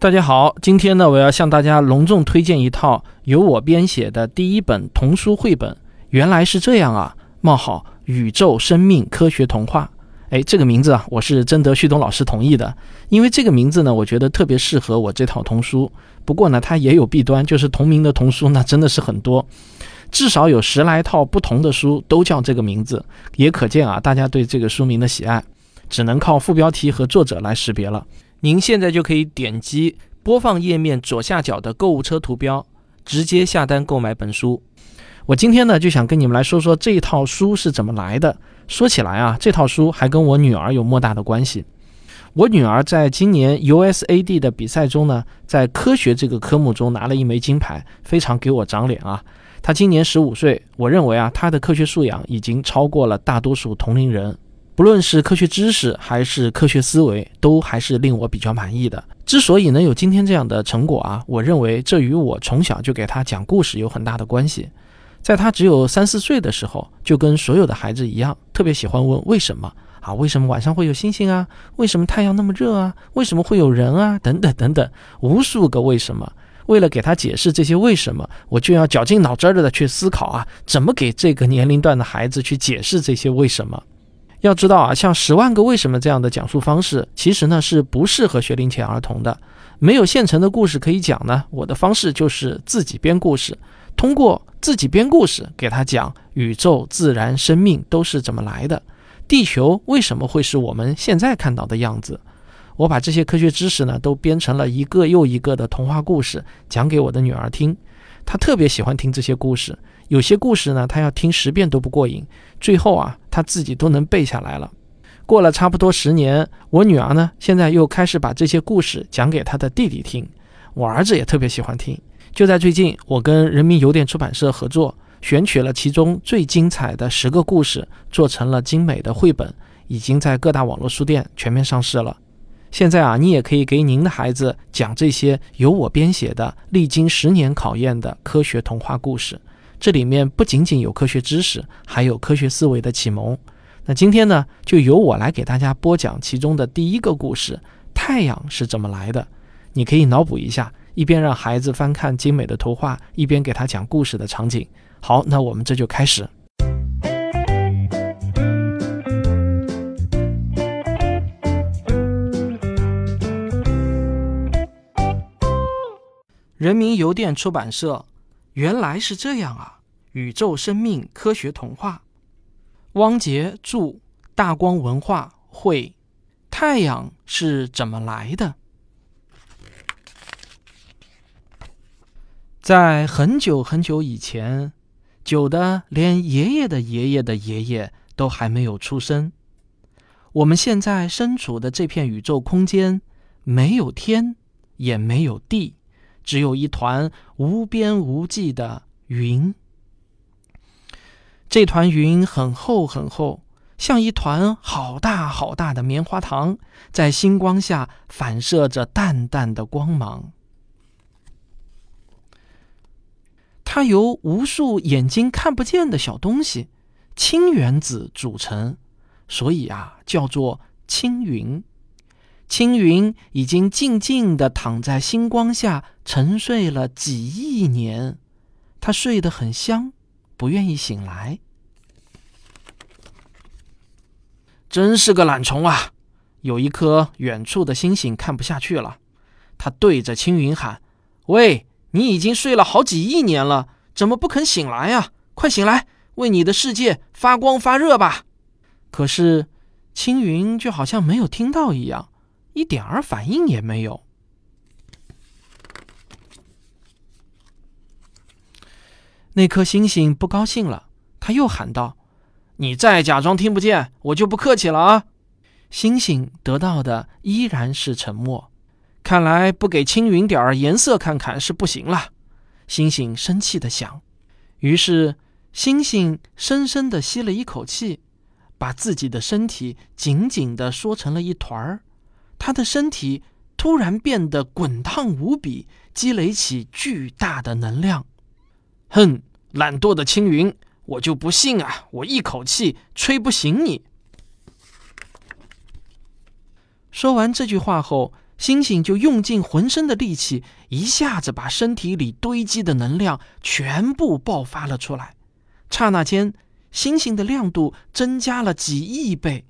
大家好，今天呢，我要向大家隆重推荐一套由我编写的第一本童书绘本。原来是这样啊！冒号宇宙生命科学童话。哎，这个名字啊，我是征得旭东老师同意的，因为这个名字呢，我觉得特别适合我这套童书。不过呢，它也有弊端，就是同名的童书呢，真的是很多，至少有十来套不同的书都叫这个名字，也可见啊，大家对这个书名的喜爱，只能靠副标题和作者来识别了。您现在就可以点击播放页面左下角的购物车图标，直接下单购买本书。我今天呢就想跟你们来说说这一套书是怎么来的。说起来啊，这套书还跟我女儿有莫大的关系。我女儿在今年 USAD 的比赛中呢，在科学这个科目中拿了一枚金牌，非常给我长脸啊。她今年十五岁，我认为啊，她的科学素养已经超过了大多数同龄人。不论是科学知识还是科学思维，都还是令我比较满意的。之所以能有今天这样的成果啊，我认为这与我从小就给他讲故事有很大的关系。在他只有三四岁的时候，就跟所有的孩子一样，特别喜欢问为什么啊？为什么晚上会有星星啊？为什么太阳那么热啊？为什么会有人啊？等等等等，无数个为什么。为了给他解释这些为什么，我就要绞尽脑汁的去思考啊，怎么给这个年龄段的孩子去解释这些为什么。要知道啊，像《十万个为什么》这样的讲述方式，其实呢是不适合学龄前儿童的。没有现成的故事可以讲呢，我的方式就是自己编故事，通过自己编故事给他讲宇宙、自然、生命都是怎么来的，地球为什么会是我们现在看到的样子。我把这些科学知识呢都编成了一个又一个的童话故事，讲给我的女儿听。他特别喜欢听这些故事。有些故事呢，他要听十遍都不过瘾，最后啊，他自己都能背下来了。过了差不多十年，我女儿呢，现在又开始把这些故事讲给她的弟弟听。我儿子也特别喜欢听。就在最近，我跟人民邮电出版社合作，选取了其中最精彩的十个故事，做成了精美的绘本，已经在各大网络书店全面上市了。现在啊，你也可以给您的孩子讲这些由我编写的、历经十年考验的科学童话故事。这里面不仅仅有科学知识，还有科学思维的启蒙。那今天呢，就由我来给大家播讲其中的第一个故事：太阳是怎么来的？你可以脑补一下，一边让孩子翻看精美的图画，一边给他讲故事的场景。好，那我们这就开始。人民邮电出版社。原来是这样啊！宇宙生命科学童话，汪杰著，大光文化绘。太阳是怎么来的？在很久很久以前，久的连爷爷的爷爷的爷爷都还没有出生。我们现在身处的这片宇宙空间，没有天，也没有地。只有一团无边无际的云，这团云很厚很厚，像一团好大好大的棉花糖，在星光下反射着淡淡的光芒。它由无数眼睛看不见的小东西——氢原子组成，所以啊，叫做青云。青云已经静静地躺在星光下沉睡了几亿年，他睡得很香，不愿意醒来。真是个懒虫啊！有一颗远处的星星看不下去了，他对着青云喊：“喂，你已经睡了好几亿年了，怎么不肯醒来呀？快醒来，为你的世界发光发热吧！”可是青云就好像没有听到一样。一点儿反应也没有。那颗星星不高兴了，他又喊道：“你再假装听不见，我就不客气了啊！”星星得到的依然是沉默。看来不给青云点儿颜色看看是不行了。星星生气的想。于是，星星深深的吸了一口气，把自己的身体紧紧的缩成了一团儿。他的身体突然变得滚烫无比，积累起巨大的能量。哼，懒惰的青云，我就不信啊！我一口气吹不醒你。说完这句话后，星星就用尽浑身的力气，一下子把身体里堆积的能量全部爆发了出来。刹那间，星星的亮度增加了几亿倍，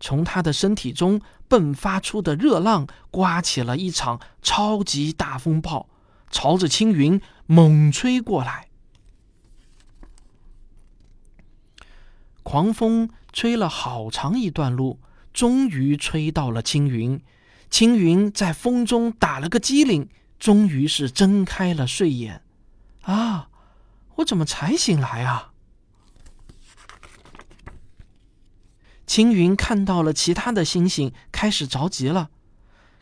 从他的身体中迸发出的热浪，刮起了一场超级大风暴，朝着青云猛吹过来。狂风吹了好长一段路，终于吹到了青云。青云在风中打了个激灵，终于是睁开了睡眼。啊，我怎么才醒来啊？青云看到了其他的星星，开始着急了。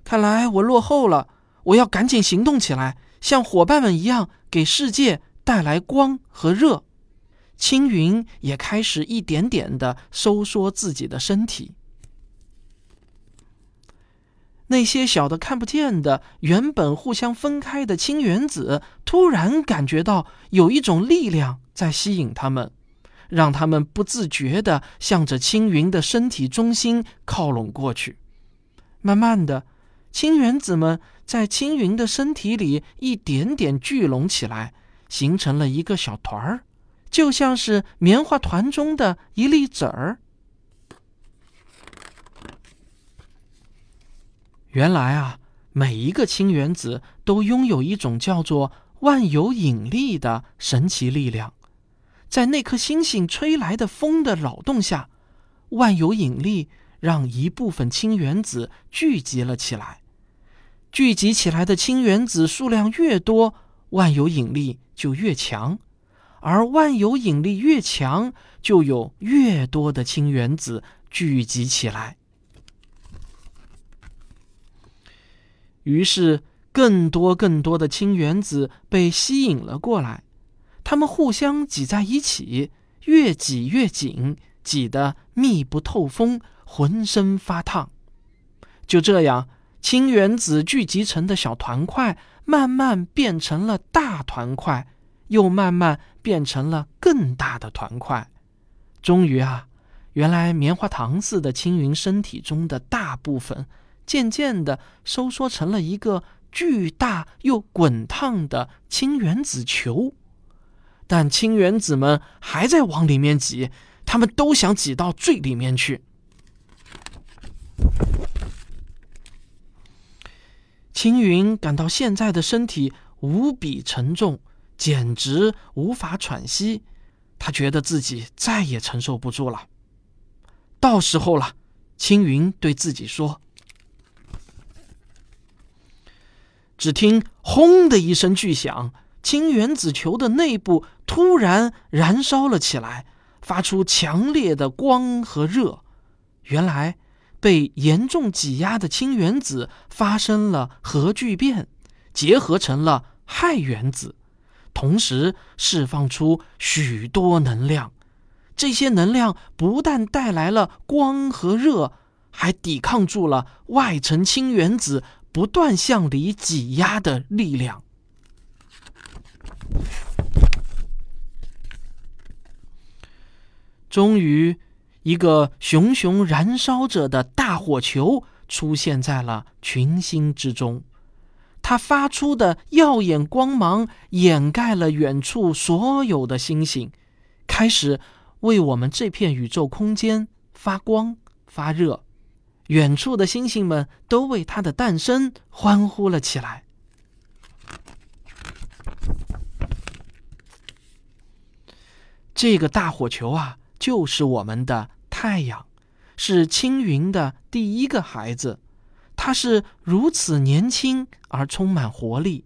看来我落后了，我要赶紧行动起来，像伙伴们一样，给世界带来光和热。青云也开始一点点的收缩自己的身体。那些小的看不见的、原本互相分开的氢原子，突然感觉到有一种力量在吸引他们，让他们不自觉地向着青云的身体中心靠拢过去。慢慢的，氢原子们在青云的身体里一点点聚拢起来，形成了一个小团儿，就像是棉花团中的一粒籽儿。原来啊，每一个氢原子都拥有一种叫做万有引力的神奇力量。在那颗星星吹来的风的扰动下，万有引力让一部分氢原子聚集了起来。聚集起来的氢原子数量越多，万有引力就越强。而万有引力越强，就有越多的氢原子聚集起来。于是，更多更多的氢原子被吸引了过来，它们互相挤在一起，越挤越紧，挤得密不透风，浑身发烫。就这样，氢原子聚集成的小团块，慢慢变成了大团块，又慢慢变成了更大的团块。终于啊，原来棉花糖似的青云身体中的大部分。渐渐的收缩成了一个巨大又滚烫的氢原子球，但氢原子们还在往里面挤，他们都想挤到最里面去。青云感到现在的身体无比沉重，简直无法喘息，他觉得自己再也承受不住了。到时候了，青云对自己说。只听“轰”的一声巨响，氢原子球的内部突然燃烧了起来，发出强烈的光和热。原来，被严重挤压的氢原子发生了核聚变，结合成了氦原子，同时释放出许多能量。这些能量不但带来了光和热，还抵抗住了外层氢原子。不断向里挤压的力量。终于，一个熊熊燃烧着的大火球出现在了群星之中。它发出的耀眼光芒掩盖了远处所有的星星，开始为我们这片宇宙空间发光发热。远处的星星们都为它的诞生欢呼了起来。这个大火球啊，就是我们的太阳，是青云的第一个孩子。它是如此年轻而充满活力，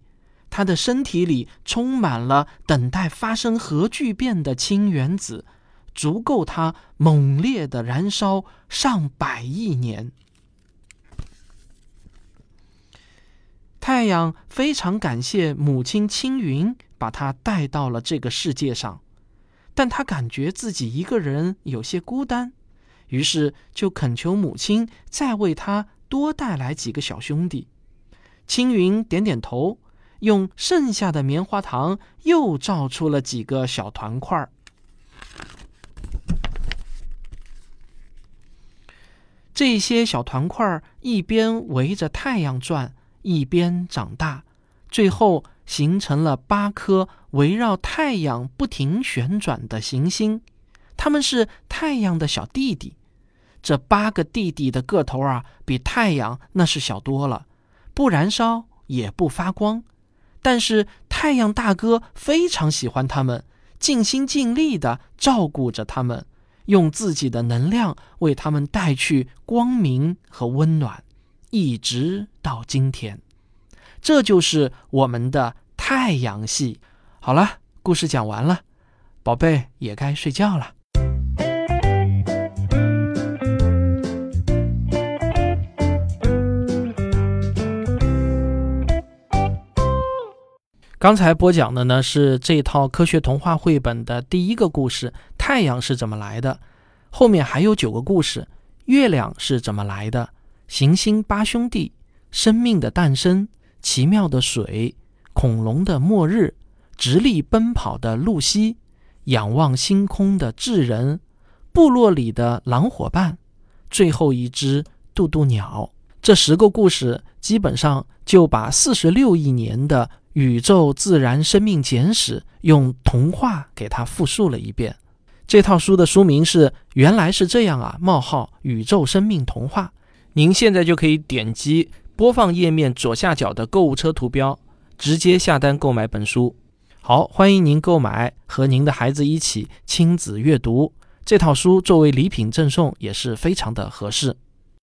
它的身体里充满了等待发生核聚变的氢原子。足够它猛烈的燃烧上百亿年。太阳非常感谢母亲青云把它带到了这个世界上，但他感觉自己一个人有些孤单，于是就恳求母亲再为他多带来几个小兄弟。青云点点头，用剩下的棉花糖又造出了几个小团块儿。这些小团块一边围着太阳转，一边长大，最后形成了八颗围绕太阳不停旋转的行星。它们是太阳的小弟弟。这八个弟弟的个头啊，比太阳那是小多了，不燃烧也不发光。但是太阳大哥非常喜欢他们，尽心尽力地照顾着他们。用自己的能量为他们带去光明和温暖，一直到今天。这就是我们的太阳系。好了，故事讲完了，宝贝也该睡觉了。刚才播讲的呢是这套科学童话绘本的第一个故事，太阳是怎么来的？后面还有九个故事，月亮是怎么来的？行星八兄弟，生命的诞生，奇妙的水，恐龙的末日，直立奔跑的露西，仰望星空的智人，部落里的狼伙伴，最后一只渡渡鸟。这十个故事基本上就把四十六亿年的。宇宙自然生命简史用童话给它复述了一遍。这套书的书名是《原来是这样啊：冒号宇宙生命童话》。您现在就可以点击播放页面左下角的购物车图标，直接下单购买本书。好，欢迎您购买，和您的孩子一起亲子阅读这套书，作为礼品赠送也是非常的合适。